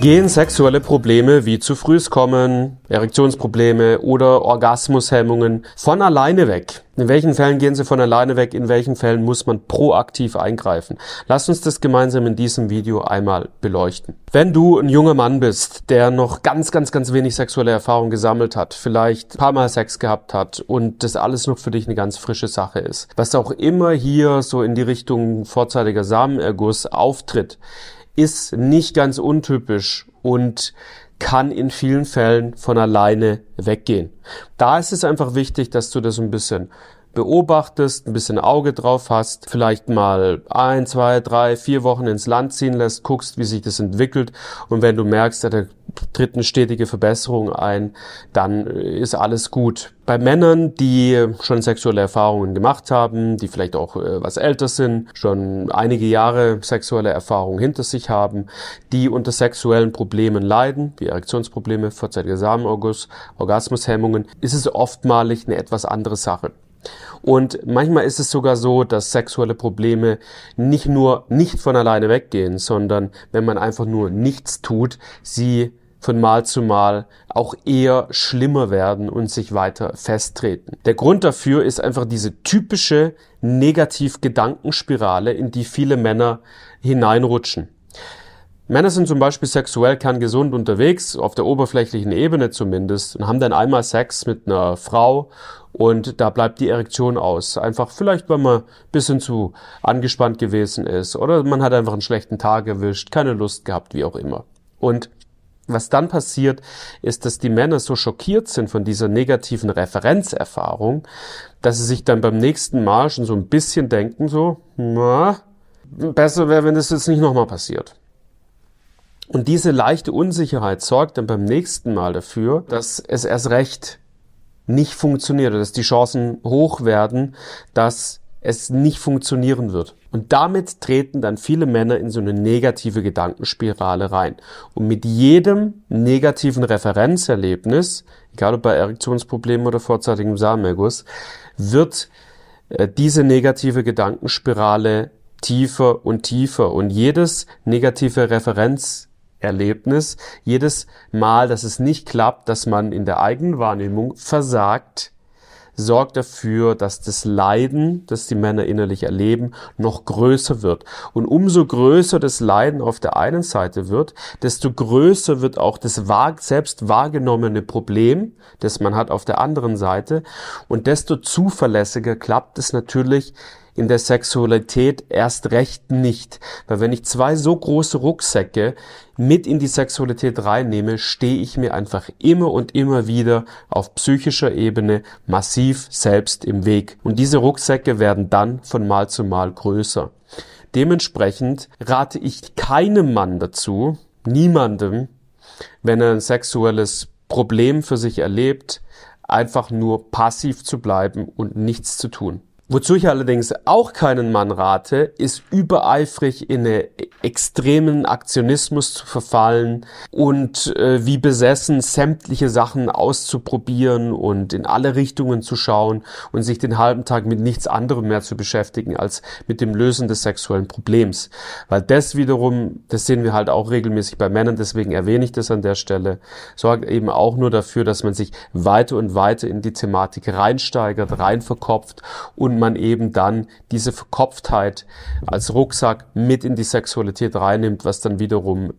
Gehen sexuelle Probleme wie zu frühes Kommen, Erektionsprobleme oder Orgasmushemmungen von alleine weg? In welchen Fällen gehen sie von alleine weg? In welchen Fällen muss man proaktiv eingreifen? Lass uns das gemeinsam in diesem Video einmal beleuchten. Wenn du ein junger Mann bist, der noch ganz, ganz, ganz wenig sexuelle Erfahrung gesammelt hat, vielleicht ein paar Mal Sex gehabt hat und das alles noch für dich eine ganz frische Sache ist, was auch immer hier so in die Richtung vorzeitiger Samenerguss auftritt, ist nicht ganz untypisch und kann in vielen Fällen von alleine weggehen. Da ist es einfach wichtig, dass du das ein bisschen beobachtest, ein bisschen Auge drauf hast, vielleicht mal ein, zwei, drei, vier Wochen ins Land ziehen lässt, guckst, wie sich das entwickelt und wenn du merkst, da tritt eine stetige Verbesserung ein, dann ist alles gut. Bei Männern, die schon sexuelle Erfahrungen gemacht haben, die vielleicht auch äh, was älter sind, schon einige Jahre sexuelle Erfahrungen hinter sich haben, die unter sexuellen Problemen leiden, wie Erektionsprobleme, vorzeitiger Samenorgus, Orgasmushemmungen, ist es oftmalig eine etwas andere Sache. Und manchmal ist es sogar so, dass sexuelle Probleme nicht nur nicht von alleine weggehen, sondern wenn man einfach nur nichts tut, sie von Mal zu Mal auch eher schlimmer werden und sich weiter festtreten. Der Grund dafür ist einfach diese typische Negativ-Gedankenspirale, in die viele Männer hineinrutschen. Männer sind zum Beispiel sexuell kerngesund unterwegs, auf der oberflächlichen Ebene zumindest, und haben dann einmal Sex mit einer Frau und da bleibt die Erektion aus. Einfach vielleicht, weil man bisschen zu angespannt gewesen ist oder man hat einfach einen schlechten Tag erwischt, keine Lust gehabt, wie auch immer. Und was dann passiert, ist, dass die Männer so schockiert sind von dieser negativen Referenzerfahrung, dass sie sich dann beim nächsten Mal schon so ein bisschen denken, so, na, besser wäre, wenn das jetzt nicht nochmal passiert. Und diese leichte Unsicherheit sorgt dann beim nächsten Mal dafür, dass es erst recht nicht funktioniert oder dass die Chancen hoch werden, dass es nicht funktionieren wird. Und damit treten dann viele Männer in so eine negative Gedankenspirale rein. Und mit jedem negativen Referenzerlebnis, egal ob bei Erektionsproblemen oder vorzeitigem Samenerguss, wird äh, diese negative Gedankenspirale tiefer und tiefer. Und jedes negative Referenz Erlebnis, jedes Mal, dass es nicht klappt, dass man in der eigenen Wahrnehmung versagt, sorgt dafür, dass das Leiden, das die Männer innerlich erleben, noch größer wird. Und umso größer das Leiden auf der einen Seite wird, desto größer wird auch das selbst wahrgenommene Problem, das man hat auf der anderen Seite. Und desto zuverlässiger klappt es natürlich, in der Sexualität erst recht nicht. Weil wenn ich zwei so große Rucksäcke mit in die Sexualität reinnehme, stehe ich mir einfach immer und immer wieder auf psychischer Ebene massiv selbst im Weg. Und diese Rucksäcke werden dann von Mal zu Mal größer. Dementsprechend rate ich keinem Mann dazu, niemandem, wenn er ein sexuelles Problem für sich erlebt, einfach nur passiv zu bleiben und nichts zu tun. Wozu ich allerdings auch keinen Mann rate, ist übereifrig in einen extremen Aktionismus zu verfallen und äh, wie besessen sämtliche Sachen auszuprobieren und in alle Richtungen zu schauen und sich den halben Tag mit nichts anderem mehr zu beschäftigen als mit dem Lösen des sexuellen Problems. Weil das wiederum, das sehen wir halt auch regelmäßig bei Männern, deswegen erwähne ich das an der Stelle, sorgt eben auch nur dafür, dass man sich weiter und weiter in die Thematik reinsteigert, reinverkopft und und man eben dann diese Verkopftheit als Rucksack mit in die Sexualität reinnimmt, was dann wiederum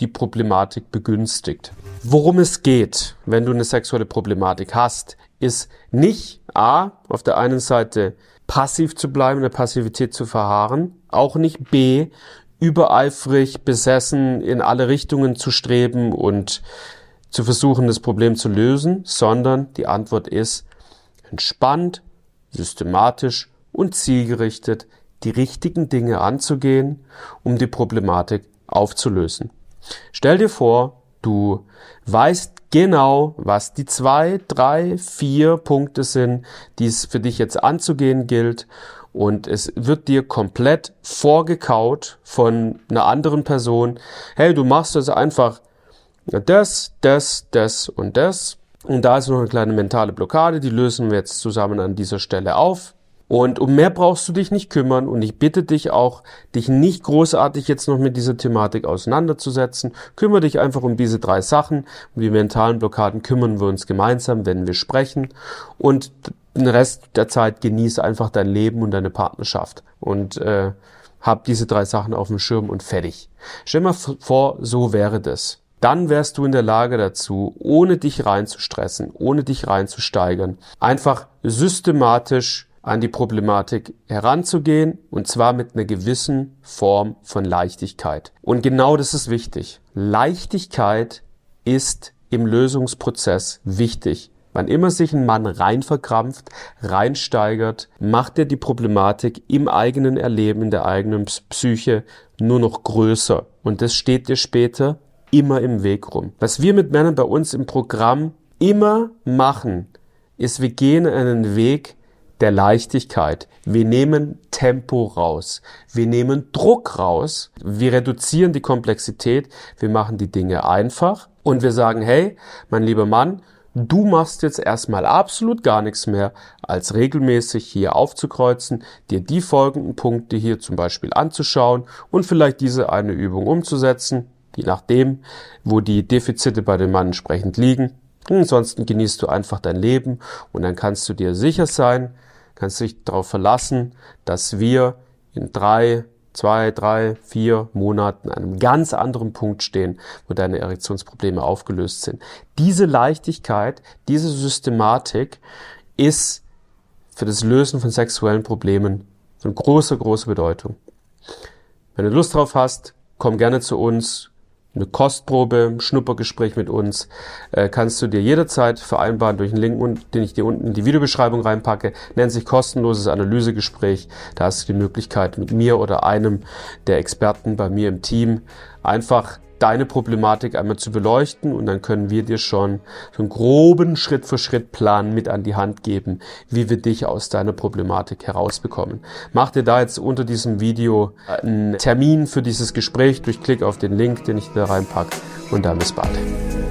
die Problematik begünstigt. Worum es geht, wenn du eine sexuelle Problematik hast, ist nicht A, auf der einen Seite passiv zu bleiben, in der Passivität zu verharren, auch nicht B, übereifrig, besessen, in alle Richtungen zu streben und zu versuchen, das Problem zu lösen, sondern die Antwort ist, entspannt, systematisch und zielgerichtet die richtigen Dinge anzugehen, um die Problematik aufzulösen. Stell dir vor, du weißt genau, was die zwei, drei, vier Punkte sind, die es für dich jetzt anzugehen gilt und es wird dir komplett vorgekaut von einer anderen Person. Hey, du machst das einfach das, das, das und das. Und da ist noch eine kleine mentale Blockade, die lösen wir jetzt zusammen an dieser Stelle auf. Und um mehr brauchst du dich nicht kümmern und ich bitte dich auch, dich nicht großartig jetzt noch mit dieser Thematik auseinanderzusetzen. Kümmere dich einfach um diese drei Sachen. Um die mentalen Blockaden kümmern wir uns gemeinsam, wenn wir sprechen. Und den Rest der Zeit genieße einfach dein Leben und deine Partnerschaft. Und äh, hab diese drei Sachen auf dem Schirm und fertig. Stell dir mal vor, so wäre das dann wärst du in der Lage dazu, ohne dich reinzustressen, ohne dich reinzusteigern, einfach systematisch an die Problematik heranzugehen und zwar mit einer gewissen Form von Leichtigkeit. Und genau das ist wichtig. Leichtigkeit ist im Lösungsprozess wichtig. Wann immer sich ein Mann rein verkrampft, reinsteigert, macht er die Problematik im eigenen Erleben, in der eigenen Psyche nur noch größer. Und das steht dir später immer im Weg rum. Was wir mit Männern bei uns im Programm immer machen, ist, wir gehen einen Weg, der Leichtigkeit. Wir nehmen Tempo raus. Wir nehmen Druck raus. Wir reduzieren die Komplexität. Wir machen die Dinge einfach. Und wir sagen, hey, mein lieber Mann, du machst jetzt erstmal absolut gar nichts mehr, als regelmäßig hier aufzukreuzen, dir die folgenden Punkte hier zum Beispiel anzuschauen und vielleicht diese eine Übung umzusetzen, je nachdem, wo die Defizite bei dem Mann entsprechend liegen. Ansonsten genießt du einfach dein Leben und dann kannst du dir sicher sein, kannst dich darauf verlassen, dass wir in drei, zwei, drei, vier Monaten an einem ganz anderen Punkt stehen, wo deine Erektionsprobleme aufgelöst sind. Diese Leichtigkeit, diese Systematik ist für das Lösen von sexuellen Problemen von großer, großer Bedeutung. Wenn du Lust drauf hast, komm gerne zu uns, eine Kostprobe, Schnuppergespräch mit uns, äh, kannst du dir jederzeit vereinbaren durch einen Link, den ich dir unten in die Videobeschreibung reinpacke. Nennt sich kostenloses Analysegespräch. Da hast du die Möglichkeit, mit mir oder einem der Experten bei mir im Team einfach deine Problematik einmal zu beleuchten und dann können wir dir schon so einen groben Schritt für Schritt Plan mit an die Hand geben, wie wir dich aus deiner Problematik herausbekommen. Mach dir da jetzt unter diesem Video einen Termin für dieses Gespräch durch Klick auf den Link, den ich da reinpacke und dann bis bald.